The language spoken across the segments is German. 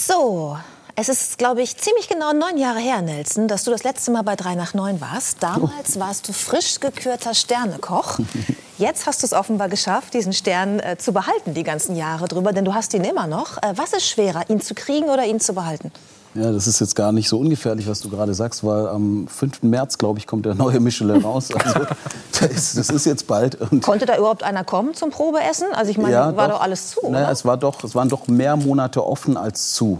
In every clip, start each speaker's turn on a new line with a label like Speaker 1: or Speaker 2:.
Speaker 1: So, es ist, glaube ich, ziemlich genau neun Jahre her, Nelson, dass du das letzte Mal bei 3 nach 9 warst. Damals warst du frisch gekürter Sternekoch. Jetzt hast du es offenbar geschafft, diesen Stern äh, zu behalten, die ganzen Jahre drüber, denn du hast ihn immer noch. Äh, was ist schwerer, ihn zu kriegen oder ihn zu behalten?
Speaker 2: Ja, das ist jetzt gar nicht so ungefährlich, was du gerade sagst, weil am 5. März, glaube ich, kommt der neue Michelin raus. Also, das, ist, das ist jetzt bald.
Speaker 1: Und Konnte da überhaupt einer kommen zum Probeessen? Also ich meine, ja, war doch, doch alles zu,
Speaker 2: naja, es, war doch, es waren doch mehr Monate offen als zu.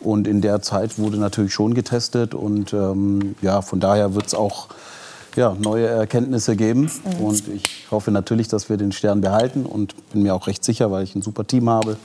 Speaker 2: Und in der Zeit wurde natürlich schon getestet. Und ähm, ja, von daher wird es auch ja, neue Erkenntnisse geben. Mhm. Und ich hoffe natürlich, dass wir den Stern behalten. Und bin mir auch recht sicher, weil ich ein super Team habe.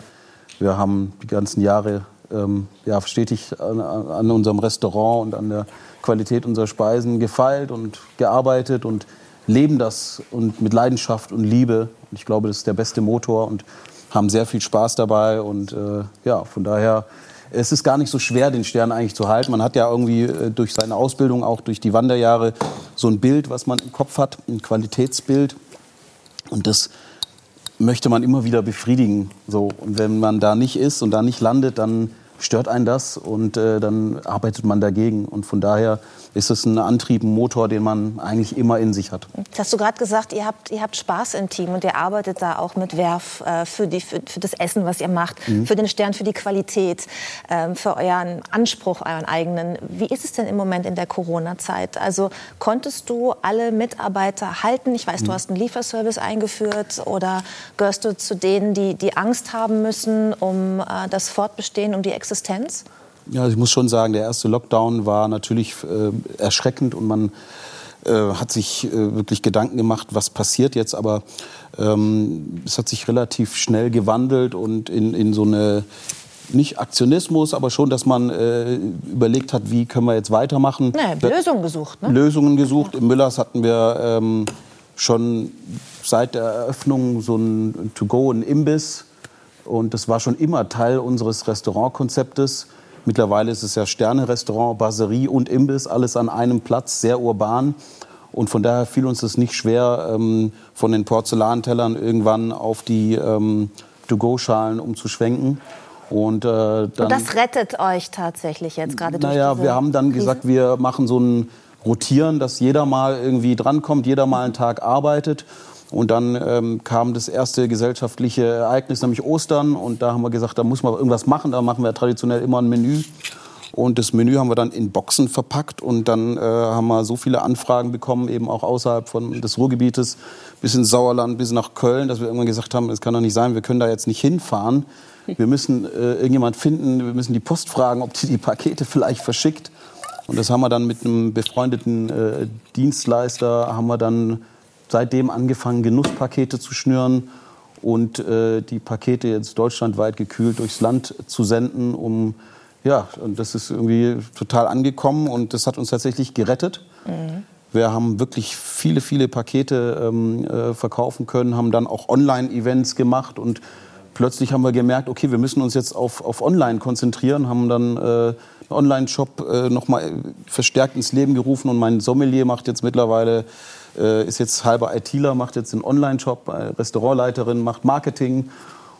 Speaker 2: Wir haben die ganzen Jahre ähm, ja, stetig an, an, unserem Restaurant und an der Qualität unserer Speisen gefeilt und gearbeitet und leben das und mit Leidenschaft und Liebe. Und ich glaube, das ist der beste Motor und haben sehr viel Spaß dabei. Und äh, ja, von daher es ist gar nicht so schwer, den Stern eigentlich zu halten. Man hat ja irgendwie äh, durch seine Ausbildung, auch durch die Wanderjahre, so ein Bild, was man im Kopf hat, ein Qualitätsbild. Und das möchte man immer wieder befriedigen. So. Und wenn man da nicht ist und da nicht landet, dann stört einen das und äh, dann arbeitet man dagegen. Und von daher ist es ein Antrieb, ein Motor, den man eigentlich immer in sich hat.
Speaker 1: Jetzt hast du gerade gesagt, ihr habt, ihr habt Spaß im Team und ihr arbeitet da auch mit Werf äh, für, die, für, für, das Essen, was ihr macht, mhm. für den Stern, für die Qualität, äh, für euren Anspruch, euren eigenen. Wie ist es denn im Moment in der Corona-Zeit? Also konntest du alle Mitarbeiter halten? Ich weiß, mhm. du hast einen Lieferservice eingeführt oder gehörst du zu denen, die, die Angst haben müssen um äh, das Fortbestehen, um die Existenz?
Speaker 2: Ja, ich muss schon sagen, der erste Lockdown war natürlich äh, erschreckend und man äh, hat sich äh, wirklich Gedanken gemacht, was passiert jetzt. Aber ähm, es hat sich relativ schnell gewandelt und in, in so eine nicht Aktionismus, aber schon, dass man äh, überlegt hat, wie können wir jetzt weitermachen.
Speaker 1: Nee, Lösungen gesucht. Ne?
Speaker 2: Lösungen gesucht. Im Müllers hatten wir ähm, schon seit der Eröffnung so ein To-Go, ein Imbiss. Und das war schon immer Teil unseres Restaurantkonzeptes. Mittlerweile ist es ja Sterne-Restaurant, Baserie und Imbiss, alles an einem Platz, sehr urban. Und von daher fiel uns das nicht schwer, ähm, von den Porzellantellern irgendwann auf die ähm, To-Go-Schalen umzuschwenken.
Speaker 1: Und, äh, dann, und das rettet euch tatsächlich jetzt gerade durch
Speaker 2: Naja, wir haben dann Krise? gesagt, wir machen so ein Rotieren, dass jeder mal irgendwie drankommt, jeder mal einen Tag arbeitet. Und dann ähm, kam das erste gesellschaftliche Ereignis, nämlich Ostern. Und da haben wir gesagt, da muss man irgendwas machen. Da machen wir traditionell immer ein Menü. Und das Menü haben wir dann in Boxen verpackt. Und dann äh, haben wir so viele Anfragen bekommen, eben auch außerhalb von des Ruhrgebietes, bis ins Sauerland, bis nach Köln, dass wir irgendwann gesagt haben, es kann doch nicht sein, wir können da jetzt nicht hinfahren. Wir müssen äh, irgendjemand finden, wir müssen die Post fragen, ob die die Pakete vielleicht verschickt. Und das haben wir dann mit einem befreundeten äh, Dienstleister, haben wir dann seitdem angefangen, Genusspakete zu schnüren und äh, die Pakete jetzt deutschlandweit gekühlt durchs Land zu senden, um ja, und das ist irgendwie total angekommen und das hat uns tatsächlich gerettet. Mhm. Wir haben wirklich viele, viele Pakete ähm, äh, verkaufen können, haben dann auch Online-Events gemacht und plötzlich haben wir gemerkt, okay, wir müssen uns jetzt auf, auf Online konzentrieren, haben dann äh, einen Online-Shop äh, nochmal verstärkt ins Leben gerufen und mein Sommelier macht jetzt mittlerweile äh, ist jetzt halber ITler, macht jetzt einen Online-Shop, äh, Restaurantleiterin, macht Marketing.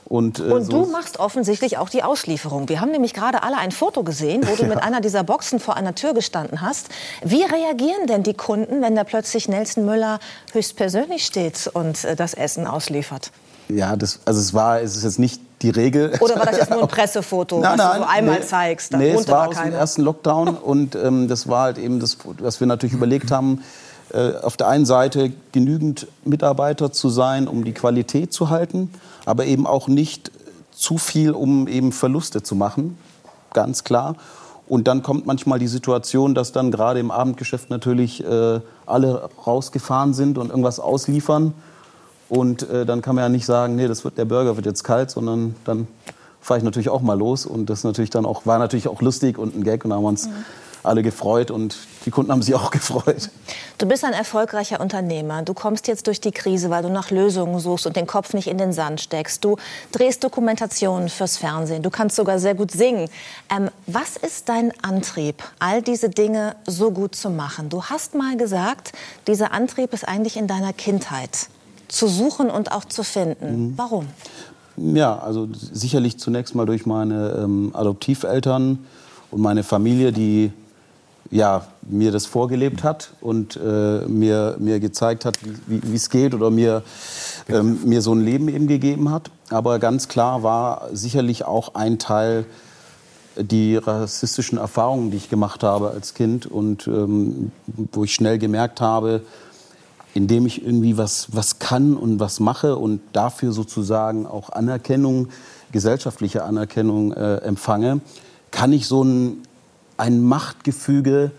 Speaker 1: Und, äh, und so du machst offensichtlich auch die Auslieferung. Wir haben nämlich gerade alle ein Foto gesehen, wo du ja. mit einer dieser Boxen vor einer Tür gestanden hast. Wie reagieren denn die Kunden, wenn da plötzlich Nelson Müller höchstpersönlich steht und äh, das Essen ausliefert?
Speaker 2: Ja, das, also es war, es ist jetzt nicht die Regel.
Speaker 1: Oder war das jetzt nur ein Pressefoto, nein, was du so einmal nee, zeigst?
Speaker 2: Da nee, es war, war aus dem ersten Lockdown und ähm, das war halt eben das, was wir natürlich überlegt haben auf der einen Seite genügend Mitarbeiter zu sein, um die Qualität zu halten, aber eben auch nicht zu viel, um eben Verluste zu machen, ganz klar. Und dann kommt manchmal die Situation, dass dann gerade im Abendgeschäft natürlich äh, alle rausgefahren sind und irgendwas ausliefern. Und äh, dann kann man ja nicht sagen, nee, das wird, der Burger wird jetzt kalt, sondern dann fahre ich natürlich auch mal los. Und das natürlich dann auch, war natürlich auch lustig und ein Gag. Und da haben wir uns mhm alle gefreut und die Kunden haben sich auch gefreut.
Speaker 1: Du bist ein erfolgreicher Unternehmer. Du kommst jetzt durch die Krise, weil du nach Lösungen suchst und den Kopf nicht in den Sand steckst. Du drehst Dokumentationen fürs Fernsehen. Du kannst sogar sehr gut singen. Ähm, was ist dein Antrieb, all diese Dinge so gut zu machen? Du hast mal gesagt, dieser Antrieb ist eigentlich in deiner Kindheit zu suchen und auch zu finden. Mhm. Warum?
Speaker 2: Ja, also sicherlich zunächst mal durch meine ähm, Adoptiveltern und meine Familie, die ja, mir das vorgelebt hat und äh, mir, mir gezeigt hat, wie es geht oder mir, ähm, mir so ein Leben eben gegeben hat. Aber ganz klar war sicherlich auch ein Teil die rassistischen Erfahrungen, die ich gemacht habe als Kind und ähm, wo ich schnell gemerkt habe, indem ich irgendwie was, was kann und was mache und dafür sozusagen auch Anerkennung, gesellschaftliche Anerkennung äh, empfange, kann ich so ein, ein Machtgefüge,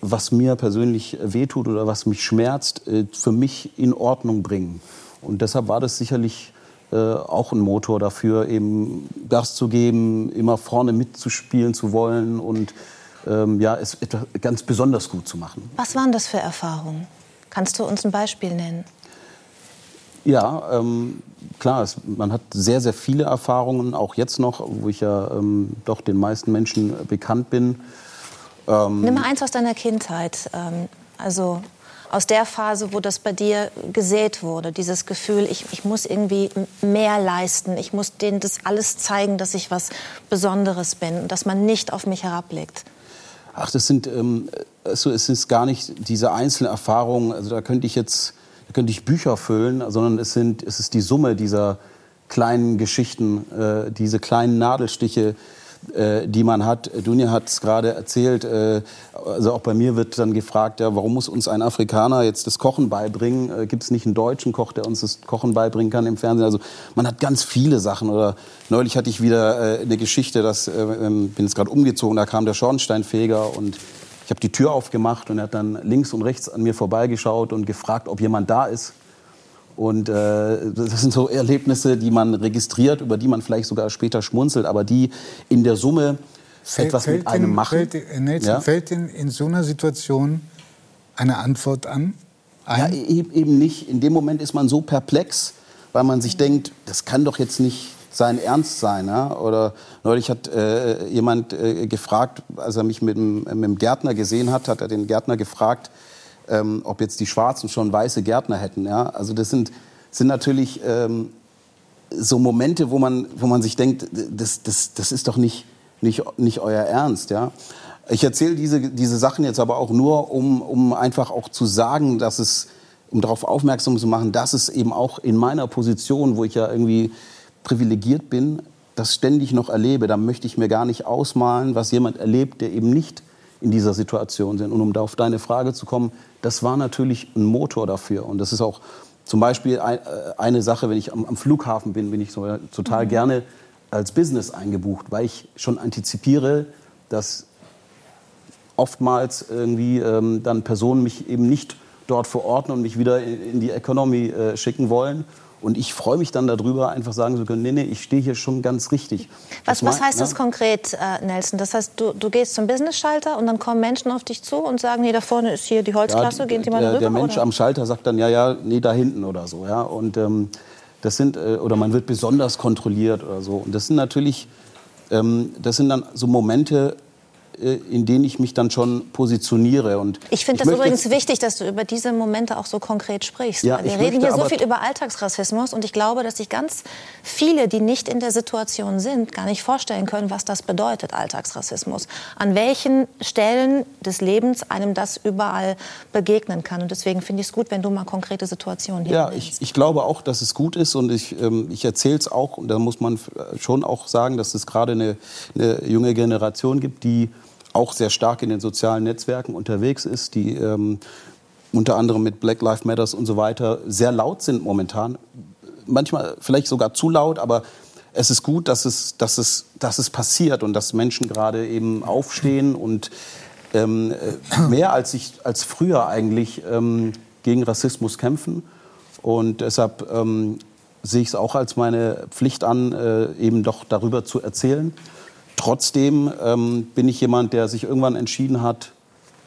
Speaker 2: was mir persönlich wehtut oder was mich schmerzt, äh, für mich in Ordnung bringen. Und deshalb war das sicherlich äh, auch ein Motor dafür, eben Gas zu geben, immer vorne mitzuspielen zu wollen und ähm, ja, es ganz besonders gut zu machen.
Speaker 1: Was waren das für Erfahrungen? Kannst du uns ein Beispiel nennen?
Speaker 2: Ja, ähm, klar, es, man hat sehr, sehr viele Erfahrungen, auch jetzt noch, wo ich ja ähm, doch den meisten Menschen bekannt bin.
Speaker 1: Ähm, Nimm mal eins aus deiner Kindheit. Ähm, also aus der Phase, wo das bei dir gesät wurde, dieses Gefühl, ich, ich muss irgendwie mehr leisten, ich muss denen das alles zeigen, dass ich was Besonderes bin und dass man nicht auf mich herabblickt.
Speaker 2: Ach, das sind, ähm, also es ist gar nicht diese einzelnen Erfahrungen, also da könnte ich jetzt, da könnte ich Bücher füllen, sondern es, sind, es ist die Summe dieser kleinen Geschichten, äh, diese kleinen Nadelstiche, äh, die man hat. Dunja hat es gerade erzählt, äh, also auch bei mir wird dann gefragt, ja, warum muss uns ein Afrikaner jetzt das Kochen beibringen? Äh, Gibt es nicht einen deutschen Koch, der uns das Kochen beibringen kann im Fernsehen? Also man hat ganz viele Sachen. Oder neulich hatte ich wieder äh, eine Geschichte, dass äh, ähm, bin jetzt gerade umgezogen, da kam der Schornsteinfeger und ich habe die Tür aufgemacht und er hat dann links und rechts an mir vorbeigeschaut und gefragt, ob jemand da ist. Und äh, das sind so Erlebnisse, die man registriert, über die man vielleicht sogar später schmunzelt, aber die in der Summe fällt, etwas mit einem machen.
Speaker 3: Fällt, Nelson, ja? fällt in, in so einer Situation eine Antwort an?
Speaker 2: Ein? Ja, e-, eben nicht. In dem Moment ist man so perplex, weil man sich denkt, das kann doch jetzt nicht sein Ernst sein. Ja? Oder neulich hat äh, jemand äh, gefragt, als er mich mit dem, mit dem Gärtner gesehen hat, hat er den Gärtner gefragt, ähm, ob jetzt die Schwarzen schon weiße Gärtner hätten. Ja? Also das sind, sind natürlich ähm, so Momente, wo man, wo man sich denkt, das, das, das ist doch nicht, nicht, nicht euer Ernst. Ja? Ich erzähle diese, diese Sachen jetzt aber auch nur, um, um einfach auch zu sagen, dass es, um darauf aufmerksam zu machen, dass es eben auch in meiner Position, wo ich ja irgendwie privilegiert bin, das ständig noch erlebe. Da möchte ich mir gar nicht ausmalen, was jemand erlebt, der eben nicht in dieser Situation sind. Und um da auf deine Frage zu kommen, das war natürlich ein Motor dafür. Und das ist auch zum Beispiel äh, eine Sache, wenn ich am, Flughafen bin, bin ich so total mhm. gerne als Business eingebucht, weil ich schon antizipiere, dass oftmals irgendwie ähm, dann Personen mich eben nicht dort verorten und mich wieder in die Economy äh, schicken wollen. Und ich freue mich dann darüber, einfach sagen zu können, nee, nee, ich stehe hier schon ganz richtig.
Speaker 1: Was, was heißt das konkret, äh, Nelson? Das heißt, du, du gehst zum Business-Schalter und dann kommen Menschen auf dich zu und sagen, nee, da vorne ist hier die Holzklasse, ja, gehen Sie mal
Speaker 2: der,
Speaker 1: rüber?
Speaker 2: Der Mensch oder? am Schalter sagt dann, ja, ja, nee, da hinten oder so. Ja? Und ähm, das sind, äh, oder man wird besonders kontrolliert oder so. Und das sind natürlich, ähm, das sind dann so Momente, in denen ich mich dann schon positioniere. Und
Speaker 1: ich finde das übrigens wichtig, dass du über diese Momente auch so konkret sprichst. Ja, Wir reden hier so viel über Alltagsrassismus und ich glaube, dass sich ganz viele, die nicht in der Situation sind, gar nicht vorstellen können, was das bedeutet, Alltagsrassismus. An welchen Stellen des Lebens einem das überall begegnen kann. Und deswegen finde ich es gut, wenn du mal konkrete Situationen hier
Speaker 2: Ja, ich, ich, glaube auch, dass es gut ist und ich, ähm, ich erzähle es auch. Und da muss man schon auch sagen, dass es gerade eine, eine junge Generation gibt, die auch sehr stark in den sozialen Netzwerken unterwegs ist, die ähm, unter anderem mit Black Lives Matters und so weiter sehr laut sind momentan. Manchmal vielleicht sogar zu laut, aber es ist gut, dass es, dass es, dass es passiert und dass Menschen gerade eben aufstehen und ähm, äh, mehr als, ich, als früher eigentlich ähm, gegen Rassismus kämpfen. Und deshalb ähm, sehe ich es auch als meine Pflicht an, äh, eben doch darüber zu erzählen. Trotzdem ähm, bin ich jemand, der sich irgendwann entschieden hat,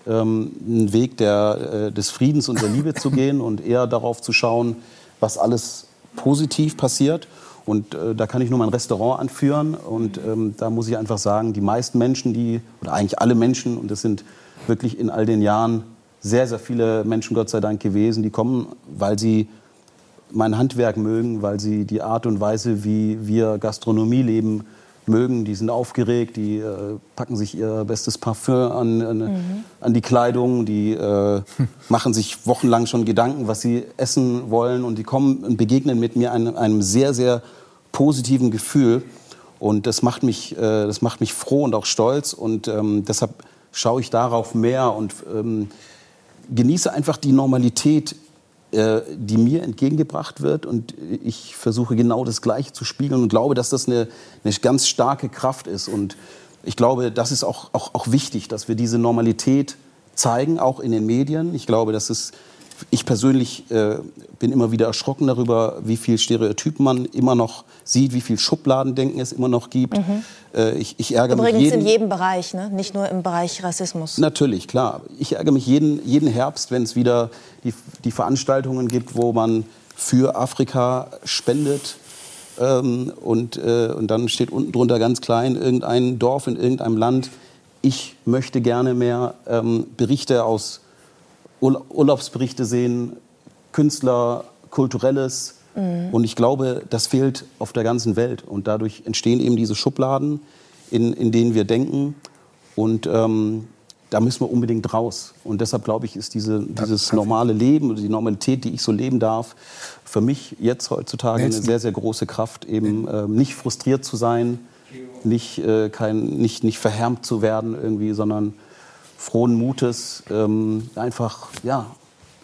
Speaker 2: ähm, einen Weg der, äh, des Friedens und der Liebe zu gehen und eher darauf zu schauen, was alles positiv passiert. Und äh, da kann ich nur mein Restaurant anführen. Und ähm, da muss ich einfach sagen, die meisten Menschen, die, oder eigentlich alle Menschen, und das sind wirklich in all den Jahren sehr, sehr viele Menschen, Gott sei Dank, gewesen, die kommen, weil sie mein Handwerk mögen, weil sie die Art und Weise, wie wir Gastronomie leben, mögen. Die sind aufgeregt, die äh, packen sich ihr bestes Parfüm an, an, mhm. an die Kleidung, die äh, machen sich wochenlang schon Gedanken, was sie essen wollen und die kommen und begegnen mit mir einem, einem sehr, sehr positiven Gefühl. Und das macht mich, äh, das macht mich froh und auch stolz und ähm, deshalb schaue ich darauf mehr und ähm, genieße einfach die Normalität die mir entgegengebracht wird. Und ich versuche genau das Gleiche zu spiegeln und glaube, dass das eine, eine ganz starke Kraft ist. Und ich glaube, das ist auch, auch, auch wichtig, dass wir diese Normalität zeigen, auch in den Medien. Ich glaube, dass es ich persönlich äh, bin immer wieder erschrocken darüber, wie viel Stereotypen man immer noch sieht, wie viel Schubladendenken es immer noch gibt. Mhm. Äh, ich, ich, ärgere
Speaker 1: Übrigens
Speaker 2: mich jeden,
Speaker 1: in jedem Bereich, ne? nicht nur im Bereich Rassismus.
Speaker 2: Natürlich, klar. Ich ärgere mich jeden, jeden Herbst, wenn es wieder die, die Veranstaltungen gibt, wo man für Afrika spendet. Ähm, und, äh, und dann steht unten drunter ganz klein irgendein Dorf in irgendeinem Land. Ich möchte gerne mehr ähm, Berichte aus Urlaubsberichte sehen, Künstler, Kulturelles. Mhm. Und ich glaube, das fehlt auf der ganzen Welt. Und dadurch entstehen eben diese Schubladen, in, in denen wir denken. Und ähm, da müssen wir unbedingt raus. Und deshalb glaube ich, ist diese, dieses normale Leben oder die Normalität, die ich so leben darf, für mich jetzt heutzutage eine sehr, sehr große Kraft, eben äh, nicht frustriert zu sein, nicht, äh, kein, nicht, nicht verhärmt zu werden irgendwie, sondern frohen Mutes, ähm, einfach ja,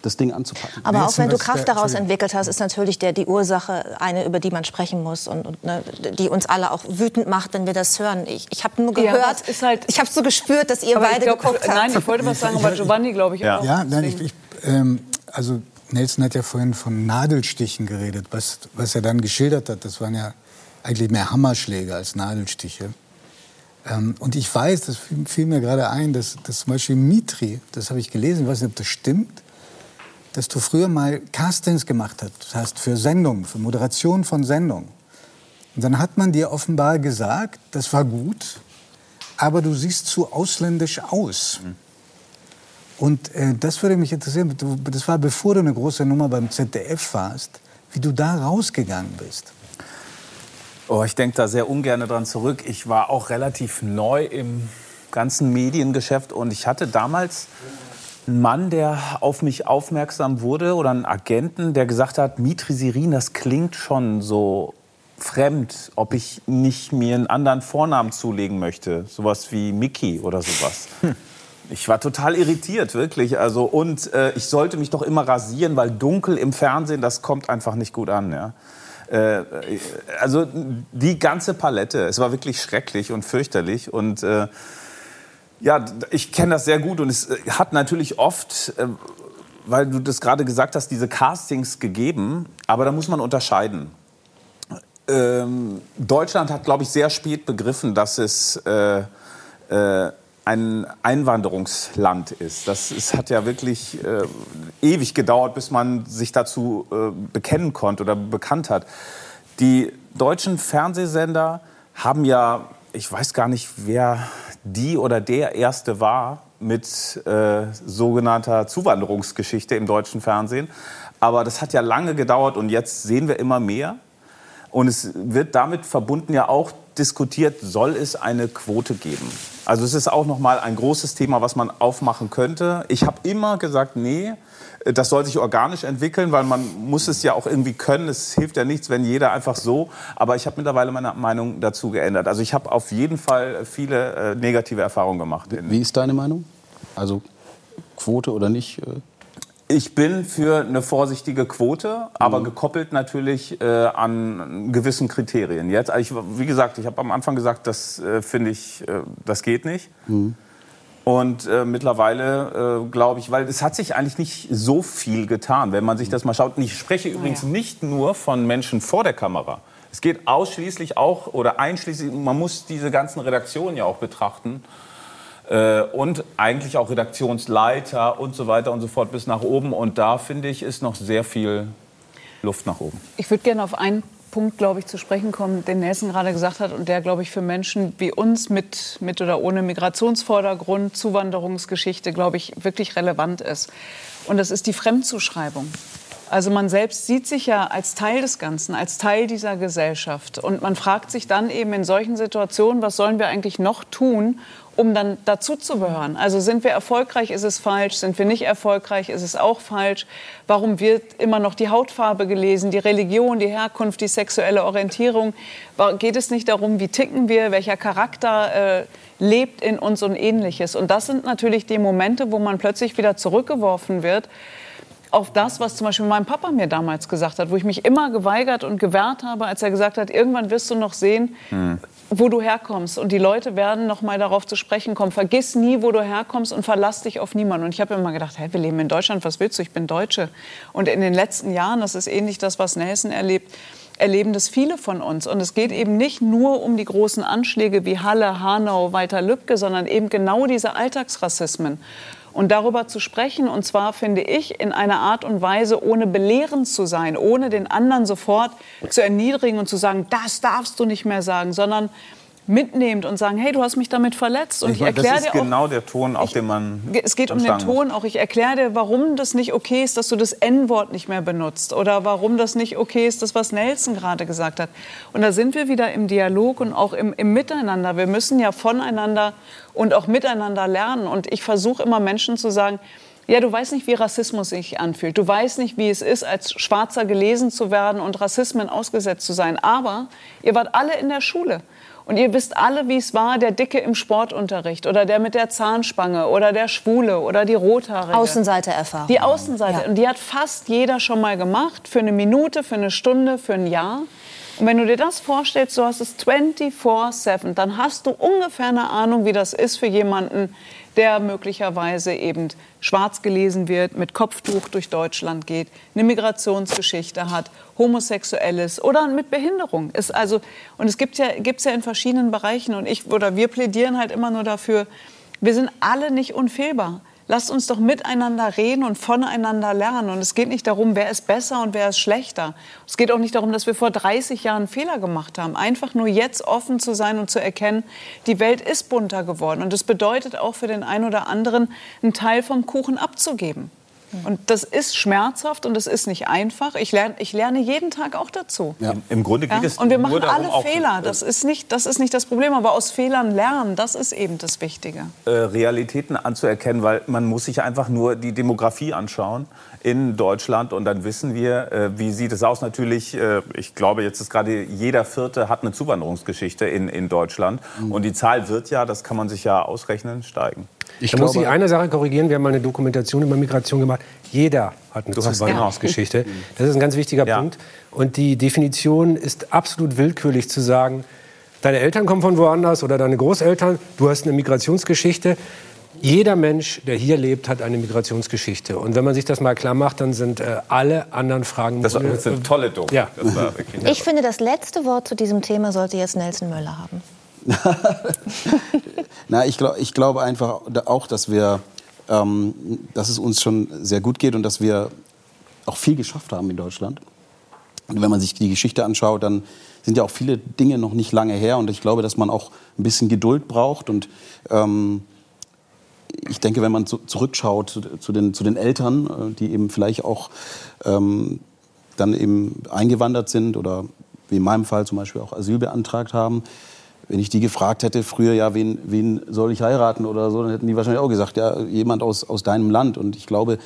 Speaker 2: das Ding anzupacken.
Speaker 1: Aber auch wenn du Kraft daraus entwickelt hast, ist natürlich der, die Ursache eine, über die man sprechen muss und, und ne, die uns alle auch wütend macht, wenn wir das hören. Ich, ich habe nur gehört, ja, halt ich habe so gespürt, dass ihr beide glaub, geguckt habt.
Speaker 4: Nein, ich wollte was sagen, aber Giovanni, glaube ich,
Speaker 3: ja. auch. Ja, nein, ich, ich ähm, also Nelson hat ja vorhin von Nadelstichen geredet. Was, was er dann geschildert hat, das waren ja eigentlich mehr Hammerschläge als Nadelstiche. Ähm, und ich weiß, das fiel mir gerade ein, dass, dass zum Beispiel Mitri, das habe ich gelesen, ich weiß nicht, ob das stimmt, dass du früher mal Castings gemacht hast für Sendungen, für Moderation von Sendungen. Und dann hat man dir offenbar gesagt, das war gut, aber du siehst zu ausländisch aus. Mhm. Und äh, das würde mich interessieren, das war bevor du eine große Nummer beim ZDF warst, wie du da rausgegangen bist.
Speaker 5: Oh, ich denke da sehr ungern dran zurück. Ich war auch relativ neu im ganzen Mediengeschäft und ich hatte damals einen Mann, der auf mich aufmerksam wurde oder einen Agenten, der gesagt hat, Mitri Sirin, das klingt schon so fremd, ob ich nicht mir einen anderen Vornamen zulegen möchte, sowas wie Mickey oder sowas. Hm. Ich war total irritiert, wirklich. Also und äh, ich sollte mich doch immer rasieren, weil dunkel im Fernsehen, das kommt einfach nicht gut an. Ja. Äh, also die ganze Palette. Es war wirklich schrecklich und fürchterlich. Und äh, ja, ich kenne das sehr gut. Und es äh, hat natürlich oft, äh, weil du das gerade gesagt hast, diese Castings gegeben. Aber da muss man unterscheiden. Ähm, Deutschland hat, glaube ich, sehr spät begriffen, dass es äh, äh, ein Einwanderungsland ist. Das ist, hat ja wirklich äh, ewig gedauert, bis man sich dazu äh, bekennen konnte oder bekannt hat. Die deutschen Fernsehsender haben ja, ich weiß gar nicht, wer die oder der erste war mit äh, sogenannter Zuwanderungsgeschichte im deutschen Fernsehen. Aber das hat ja lange gedauert und jetzt sehen wir immer mehr. Und es wird damit verbunden ja auch diskutiert, soll es eine Quote geben? Also es ist auch noch mal ein großes Thema, was man aufmachen könnte. Ich habe immer gesagt, nee, das soll sich organisch entwickeln, weil man muss es ja auch irgendwie können. Es hilft ja nichts, wenn jeder einfach so. Aber ich habe mittlerweile meine Meinung dazu geändert. Also ich habe auf jeden Fall viele äh, negative Erfahrungen gemacht.
Speaker 2: Wie ist deine Meinung? Also Quote oder nicht?
Speaker 5: Ich bin für eine vorsichtige Quote, aber mhm. gekoppelt natürlich äh, an gewissen Kriterien. Jetzt, also ich, wie gesagt, ich habe am Anfang gesagt, das äh, finde ich, äh, das geht nicht. Mhm. Und äh, mittlerweile äh, glaube ich, weil es hat sich eigentlich nicht so viel getan, wenn man sich das mal schaut. Und ich spreche übrigens ja. nicht nur von Menschen vor der Kamera. Es geht ausschließlich auch oder einschließlich, man muss diese ganzen Redaktionen ja auch betrachten äh, und eigentlich auch Redaktionsleiter und so weiter und so fort bis nach oben. Und da finde ich, ist noch sehr viel Luft nach oben.
Speaker 4: Ich würde gerne auf einen Punkt, glaube ich, zu sprechen kommen, den Nelson gerade gesagt hat und der, glaube ich, für Menschen wie uns mit, mit oder ohne Migrationsvordergrund, Zuwanderungsgeschichte, glaube ich, wirklich relevant ist. Und das ist die Fremdzuschreibung. Also man selbst sieht sich ja als Teil des Ganzen, als Teil dieser Gesellschaft. Und man fragt sich dann eben in solchen Situationen, was sollen wir eigentlich noch tun, um dann dazu. Also sind wir erfolgreich, ist es falsch, sind wir nicht erfolgreich, ist es auch falsch. Warum wird immer noch die Hautfarbe gelesen, die Religion, die Herkunft, die sexuelle Orientierung? Geht es nicht darum, wie ticken wir, welcher Charakter äh, lebt in uns und ähnliches? Und das sind natürlich die Momente, wo man plötzlich wieder zurückgeworfen wird auf das, was zum Beispiel mein Papa mir damals gesagt hat, wo ich mich immer geweigert und gewehrt habe, als er gesagt hat, irgendwann wirst du noch sehen, mhm wo du herkommst. Und die Leute werden noch mal darauf zu sprechen kommen. Vergiss nie, wo du herkommst und verlass dich auf niemanden. Und ich habe immer gedacht, hey, wir leben in Deutschland, was willst du? Ich bin Deutsche. Und in den letzten Jahren, das ist ähnlich das, was Nelson erlebt, erleben das viele von uns. Und es geht eben nicht nur um die großen Anschläge wie Halle, Hanau, Walter Lübcke, sondern eben genau diese Alltagsrassismen. Und darüber zu sprechen, und zwar finde ich in einer Art und Weise, ohne belehrend zu sein, ohne den anderen sofort zu erniedrigen und zu sagen, das darfst du nicht mehr sagen, sondern mitnehmt und sagen, hey, du hast mich damit verletzt. Und
Speaker 5: ich, ich erkläre dir auch, genau der Ton, auf dem man.
Speaker 4: Es geht um den Ton auch. Ich erkläre dir, warum das nicht okay ist, dass du das N-Wort nicht mehr benutzt oder warum das nicht okay ist, das was Nelson gerade gesagt hat. Und da sind wir wieder im Dialog und auch im, im Miteinander. Wir müssen ja voneinander und auch miteinander lernen. Und ich versuche immer Menschen zu sagen, ja, du weißt nicht, wie Rassismus sich anfühlt. Du weißt nicht, wie es ist, als Schwarzer gelesen zu werden und Rassismen ausgesetzt zu sein. Aber ihr wart alle in der Schule. Und ihr wisst alle, wie es war, der Dicke im Sportunterricht oder der mit der Zahnspange oder der Schwule oder die Rothaarige.
Speaker 1: Außenseitererfahrung.
Speaker 4: Die Außenseite. Ja. Und die hat fast jeder schon mal gemacht. Für eine Minute, für eine Stunde, für ein Jahr. Und wenn du dir das vorstellst, du hast es 24-7, dann hast du ungefähr eine Ahnung, wie das ist für jemanden, der möglicherweise eben schwarz gelesen wird, mit Kopftuch durch Deutschland geht, eine Migrationsgeschichte hat, homosexuell ist oder mit Behinderung ist. Also, und es gibt ja, gibt's ja in verschiedenen Bereichen und ich oder wir plädieren halt immer nur dafür, wir sind alle nicht unfehlbar. Lasst uns doch miteinander reden und voneinander lernen. Und es geht nicht darum, wer ist besser und wer ist schlechter. Es geht auch nicht darum, dass wir vor 30 Jahren Fehler gemacht haben. Einfach nur jetzt offen zu sein und zu erkennen, die Welt ist bunter geworden. Und das bedeutet auch für den einen oder anderen, einen Teil vom Kuchen abzugeben. Und das ist schmerzhaft und das ist nicht einfach. Ich lerne, ich lerne jeden Tag auch dazu.
Speaker 5: Ja. Im Grunde geht ja? es
Speaker 4: Und wir machen alle Fehler. Das ist, nicht, das ist nicht das Problem. Aber aus Fehlern lernen, das ist eben das Wichtige.
Speaker 5: Äh, Realitäten anzuerkennen, weil man muss sich einfach nur die Demografie anschauen in Deutschland und dann wissen wir, äh, wie sieht es aus. Natürlich, äh, ich glaube, jetzt ist gerade jeder Vierte hat eine Zuwanderungsgeschichte in, in Deutschland. Mhm. Und die Zahl wird ja, das kann man sich ja ausrechnen, steigen.
Speaker 6: Ich da muss ich eine Sache korrigieren. Wir haben mal eine Dokumentation über Migration gemacht. Jeder hat eine Zuwanderungsgeschichte. Das ist ein ganz wichtiger ja. Punkt. Und die Definition ist absolut willkürlich zu sagen, deine Eltern kommen von woanders oder deine Großeltern, du hast eine Migrationsgeschichte. Jeder Mensch, der hier lebt, hat eine Migrationsgeschichte. Und wenn man sich das mal klar macht, dann sind äh, alle anderen Fragen.
Speaker 5: Das war eine tolle Doku.
Speaker 1: Ja. ich finde, das letzte Wort zu diesem Thema sollte jetzt Nelson Möller haben.
Speaker 2: Na, ich, glaub, ich glaube einfach auch, dass wir, ähm, dass es uns schon sehr gut geht und dass wir auch viel geschafft haben in Deutschland. Und wenn man sich die Geschichte anschaut, dann sind ja auch viele Dinge noch nicht lange her. Und ich glaube, dass man auch ein bisschen Geduld braucht. Und ähm, ich denke, wenn man zu, zurückschaut zu, zu, den, zu den Eltern, äh, die eben vielleicht auch ähm, dann eben eingewandert sind oder wie in meinem Fall zum Beispiel auch Asyl beantragt haben, wenn ich die gefragt hätte früher, ja, wen, wen soll ich heiraten oder so, dann hätten die wahrscheinlich auch gesagt, ja, jemand aus, aus deinem Land. Und ich glaube,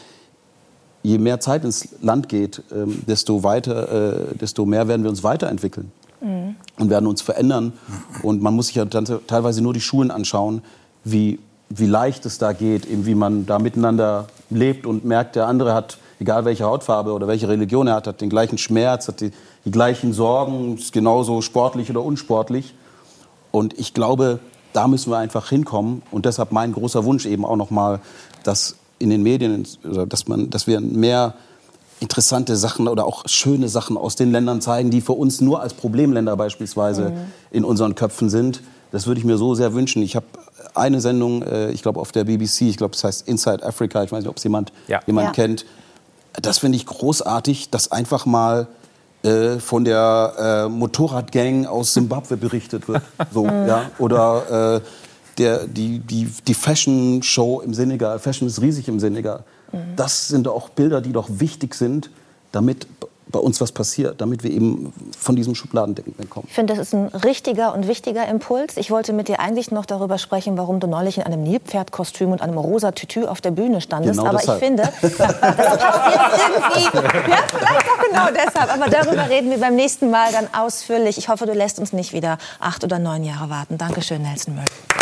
Speaker 2: je mehr Zeit ins Land geht, ähm, desto, weiter, äh, desto mehr werden wir uns weiterentwickeln mhm. und werden uns verändern. Und man muss sich ja dann teilweise nur die Schulen anschauen, wie, wie leicht es da geht, eben wie man da miteinander lebt und merkt, der andere hat, egal welche Hautfarbe oder welche Religion er hat, hat den gleichen Schmerz, hat die, die gleichen Sorgen, ist genauso sportlich oder unsportlich. Und ich glaube, da müssen wir einfach hinkommen. Und deshalb mein großer Wunsch eben auch nochmal, dass in den Medien, dass, man, dass wir mehr interessante Sachen oder auch schöne Sachen aus den Ländern zeigen, die für uns nur als Problemländer beispielsweise mhm. in unseren Köpfen sind. Das würde ich mir so sehr wünschen. Ich habe eine Sendung, äh, ich glaube auf der BBC, ich glaube es heißt Inside Africa, ich weiß nicht, ob es jemand, ja. jemand ja. kennt. Das finde ich großartig, dass einfach mal äh, von der äh, Motorradgang aus Simbabwe berichtet wird. So, ja? Oder äh, der, die, die, die Fashion Show im Senegal. Fashion ist riesig im Senegal. Mhm. Das sind auch Bilder, die doch wichtig sind, damit bei uns was passiert, damit wir eben von diesem Schubladendenken wegkommen.
Speaker 1: Ich finde, das ist ein richtiger und wichtiger Impuls. Ich wollte mit dir eigentlich noch darüber sprechen, warum du neulich in einem Nilpferdkostüm und einem rosa Tütü auf der Bühne standest.
Speaker 2: Genau
Speaker 1: Aber
Speaker 2: deshalb.
Speaker 1: ich finde, das passt jetzt irgendwie. Ja, vielleicht auch genau deshalb. Aber darüber reden wir beim nächsten Mal dann ausführlich. Ich hoffe, du lässt uns nicht wieder acht oder neun Jahre warten. Dankeschön, Nelson Murray.